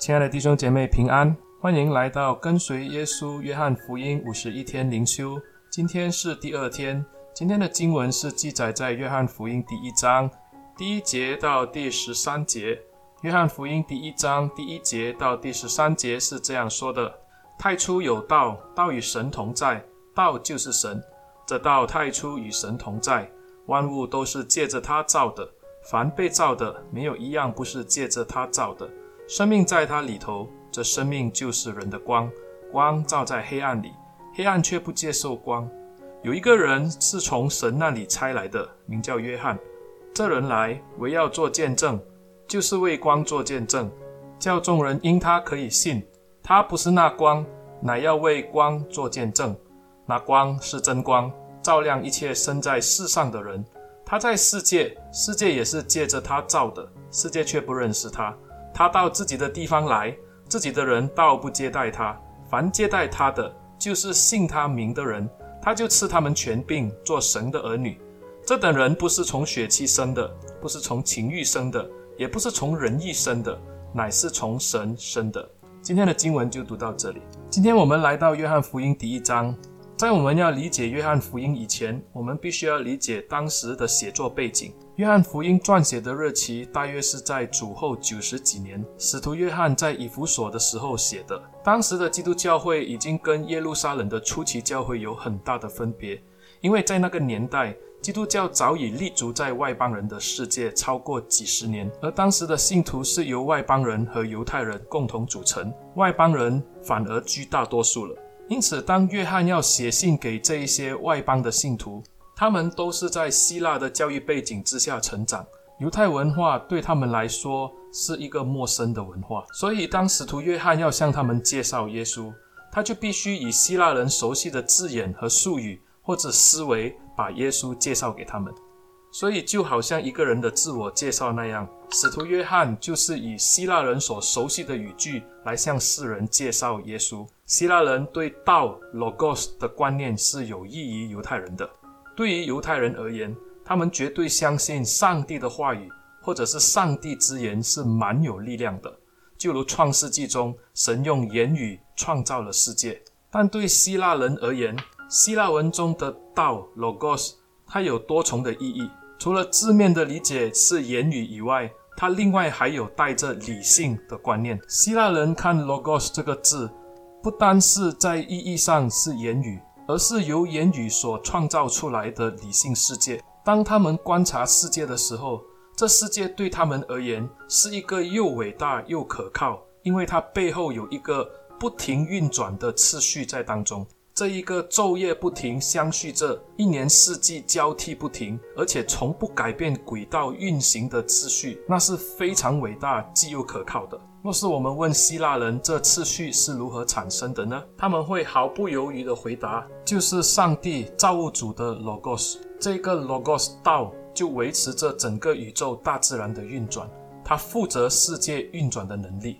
亲爱的弟兄姐妹平安，欢迎来到跟随耶稣约翰福音五十一天灵修。今天是第二天，今天的经文是记载在约翰福音第一章第一节到第十三节。约翰福音第一章第一节到第十三节是这样说的：太初有道，道与神同在，道就是神。这道太初与神同在，万物都是借着他造的。凡被造的，没有一样不是借着他造的。生命在他里头，这生命就是人的光。光照在黑暗里，黑暗却不接受光。有一个人是从神那里差来的，名叫约翰。这人来唯要做见证，就是为光做见证，叫众人因他可以信。他不是那光，乃要为光做见证。那光是真光，照亮一切生在世上的人。他在世界，世界也是借着他造的，世界却不认识他。他到自己的地方来，自己的人倒不接待他。凡接待他的，就是信他名的人，他就赐他们权柄，做神的儿女。这等人不是从血气生的，不是从情欲生的，也不是从人意生的，乃是从神生的。今天的经文就读到这里。今天我们来到约翰福音第一章。在我们要理解约翰福音以前，我们必须要理解当时的写作背景。约翰福音撰写的日期大约是在主后九十几年，使徒约翰在以弗所的时候写的。当时的基督教会已经跟耶路撒冷的初期教会有很大的分别，因为在那个年代，基督教早已立足在外邦人的世界超过几十年，而当时的信徒是由外邦人和犹太人共同组成，外邦人反而居大多数了。因此，当约翰要写信给这一些外邦的信徒，他们都是在希腊的教育背景之下成长，犹太文化对他们来说是一个陌生的文化。所以，当使徒约翰要向他们介绍耶稣，他就必须以希腊人熟悉的字眼和术语或者思维，把耶稣介绍给他们。所以，就好像一个人的自我介绍那样，使徒约翰就是以希腊人所熟悉的语句来向世人介绍耶稣。希腊人对道 （logos） 的观念是有益于犹太人的。对于犹太人而言，他们绝对相信上帝的话语或者是上帝之言是蛮有力量的，就如创世纪中神用言语创造了世界。但对希腊人而言，希腊文中的道 （logos） 它有多重的意义。除了字面的理解是言语以外，它另外还有带着理性的观念。希腊人看 “logos” 这个字，不单是在意义上是言语，而是由言语所创造出来的理性世界。当他们观察世界的时候，这世界对他们而言是一个又伟大又可靠，因为它背后有一个不停运转的次序在当中。这一个昼夜不停相续着，一年四季交替不停，而且从不改变轨道运行的次序，那是非常伟大、既又可靠的。若是我们问希腊人这次序是如何产生的呢？他们会毫不犹豫地回答：就是上帝造物主的 logos。这个 logos 道就维持着整个宇宙大自然的运转，它负责世界运转的能力。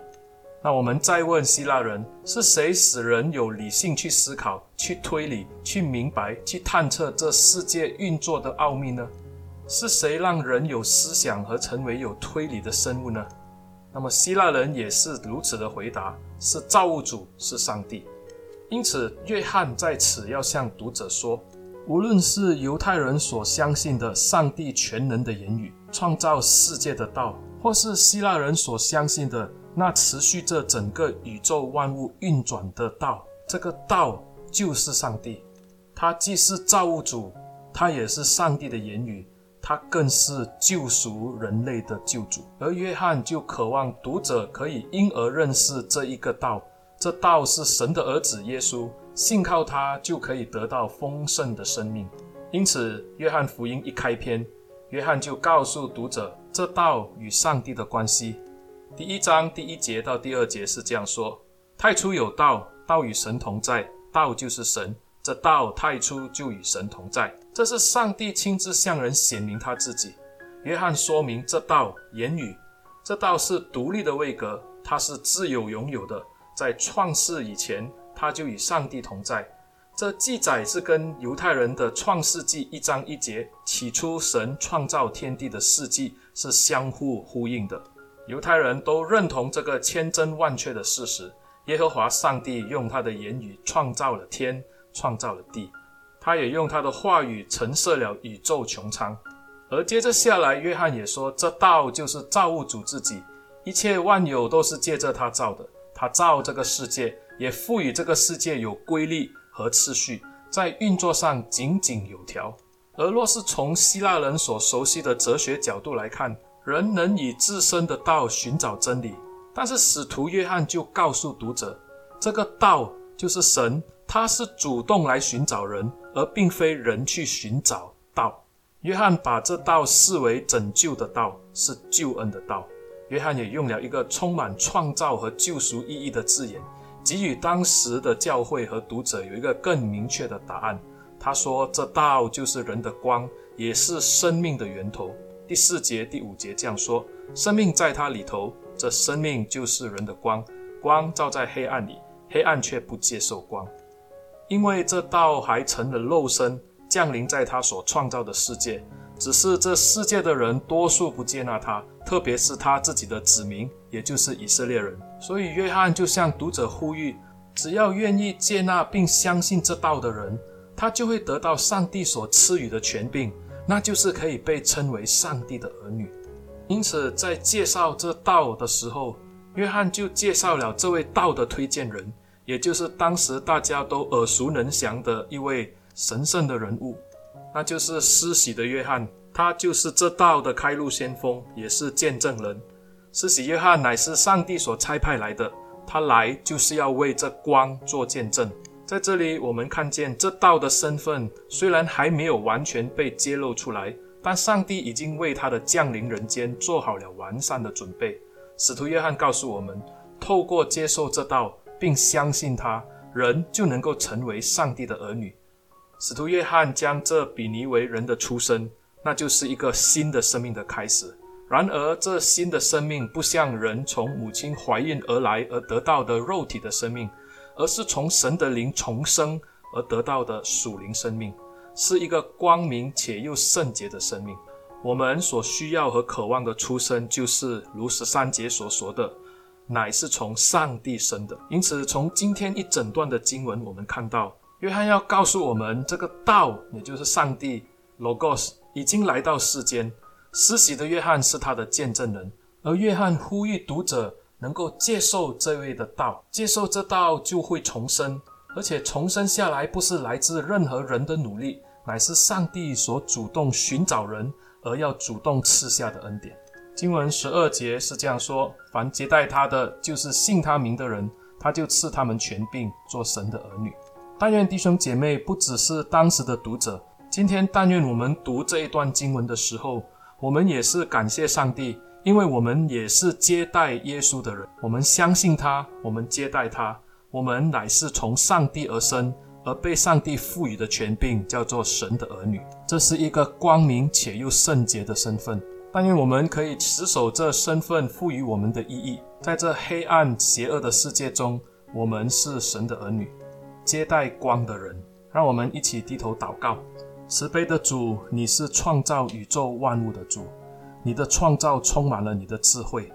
那我们再问希腊人：是谁使人有理性去思考、去推理、去明白、去探测这世界运作的奥秘呢？是谁让人有思想和成为有推理的生物呢？那么希腊人也是如此的回答：是造物主，是上帝。因此，约翰在此要向读者说：无论是犹太人所相信的上帝全能的言语、创造世界的道，或是希腊人所相信的，那持续着整个宇宙万物运转的道，这个道就是上帝。他既是造物主，他也是上帝的言语，他更是救赎人类的救主。而约翰就渴望读者可以因而认识这一个道，这道是神的儿子耶稣，信靠他就可以得到丰盛的生命。因此，约翰福音一开篇，约翰就告诉读者这道与上帝的关系。第一章第一节到第二节是这样说：太初有道，道与神同在，道就是神。这道太初就与神同在。这是上帝亲自向人显明他自己。约翰说明这道言语，这道是独立的位格，它是自有拥有的。在创世以前，它就与上帝同在。这记载是跟犹太人的创世纪一章一节起初神创造天地的事迹是相互呼应的。犹太人都认同这个千真万确的事实：耶和华上帝用他的言语创造了天，创造了地，他也用他的话语陈设了宇宙穹苍。而接着下来，约翰也说，这道就是造物主自己，一切万有都是借着他造的。他造这个世界，也赋予这个世界有规律和次序，在运作上井井有条。而若是从希腊人所熟悉的哲学角度来看，人能以自身的道寻找真理，但是使徒约翰就告诉读者，这个道就是神，他是主动来寻找人，而并非人去寻找道。约翰把这道视为拯救的道，是救恩的道。约翰也用了一个充满创造和救赎意义的字眼，给予当时的教会和读者有一个更明确的答案。他说：“这道就是人的光，也是生命的源头。”第四节、第五节这样说：“生命在他里头，这生命就是人的光。光照在黑暗里，黑暗却不接受光，因为这道还成了肉身，降临在他所创造的世界。只是这世界的人多数不接纳他，特别是他自己的子民，也就是以色列人。所以约翰就向读者呼吁：只要愿意接纳并相信这道的人，他就会得到上帝所赐予的权柄。”那就是可以被称为上帝的儿女。因此，在介绍这道的时候，约翰就介绍了这位道的推荐人，也就是当时大家都耳熟能详的一位神圣的人物，那就是施洗的约翰。他就是这道的开路先锋，也是见证人。施洗约翰乃是上帝所差派来的，他来就是要为这光做见证。在这里，我们看见这道的身份虽然还没有完全被揭露出来，但上帝已经为他的降临人间做好了完善的准备。使徒约翰告诉我们，透过接受这道并相信他，人就能够成为上帝的儿女。使徒约翰将这比拟为人的出生，那就是一个新的生命的开始。然而，这新的生命不像人从母亲怀孕而来而得到的肉体的生命。而是从神的灵重生而得到的属灵生命，是一个光明且又圣洁的生命。我们所需要和渴望的出生，就是如十三节所说的，乃是从上帝生的。因此，从今天一整段的经文，我们看到约翰要告诉我们，这个道，也就是上帝 Logos，已经来到世间。施洗的约翰是他的见证人，而约翰呼吁读者。能够接受这位的道，接受这道就会重生，而且重生下来不是来自任何人的努力，乃是上帝所主动寻找人而要主动赐下的恩典。经文十二节是这样说：凡接待他的，就是信他名的人，他就赐他们权柄做神的儿女。但愿弟兄姐妹不只是当时的读者，今天但愿我们读这一段经文的时候，我们也是感谢上帝。因为我们也是接待耶稣的人，我们相信他，我们接待他，我们乃是从上帝而生，而被上帝赋予的权柄叫做神的儿女。这是一个光明且又圣洁的身份。但愿我们可以持守这身份赋予我们的意义，在这黑暗邪恶的世界中，我们是神的儿女，接待光的人。让我们一起低头祷告：慈悲的主，你是创造宇宙万物的主。你的创造充满了你的智慧，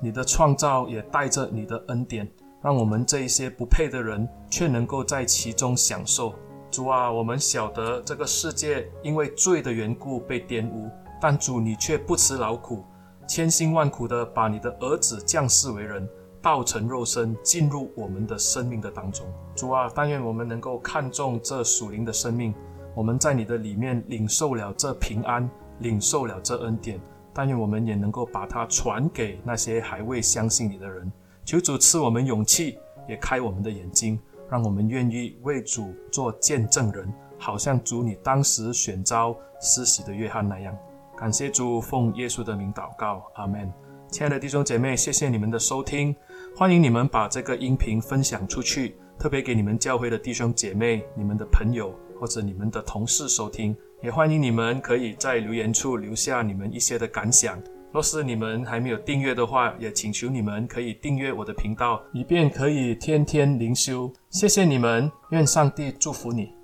你的创造也带着你的恩典，让我们这一些不配的人却能够在其中享受。主啊，我们晓得这个世界因为罪的缘故被玷污，但主你却不辞劳苦，千辛万苦地把你的儿子降世为人，道成肉身进入我们的生命的当中。主啊，但愿我们能够看重这属灵的生命，我们在你的里面领受了这平安。领受了这恩典，但愿我们也能够把它传给那些还未相信你的人。求主赐我们勇气，也开我们的眼睛，让我们愿意为主做见证人，好像主你当时选召施洗的约翰那样。感谢主，奉耶稣的名祷告，阿门。亲爱的弟兄姐妹，谢谢你们的收听，欢迎你们把这个音频分享出去，特别给你们教会的弟兄姐妹、你们的朋友或者你们的同事收听。也欢迎你们可以在留言处留下你们一些的感想。若是你们还没有订阅的话，也请求你们可以订阅我的频道，以便可以天天灵修。谢谢你们，愿上帝祝福你。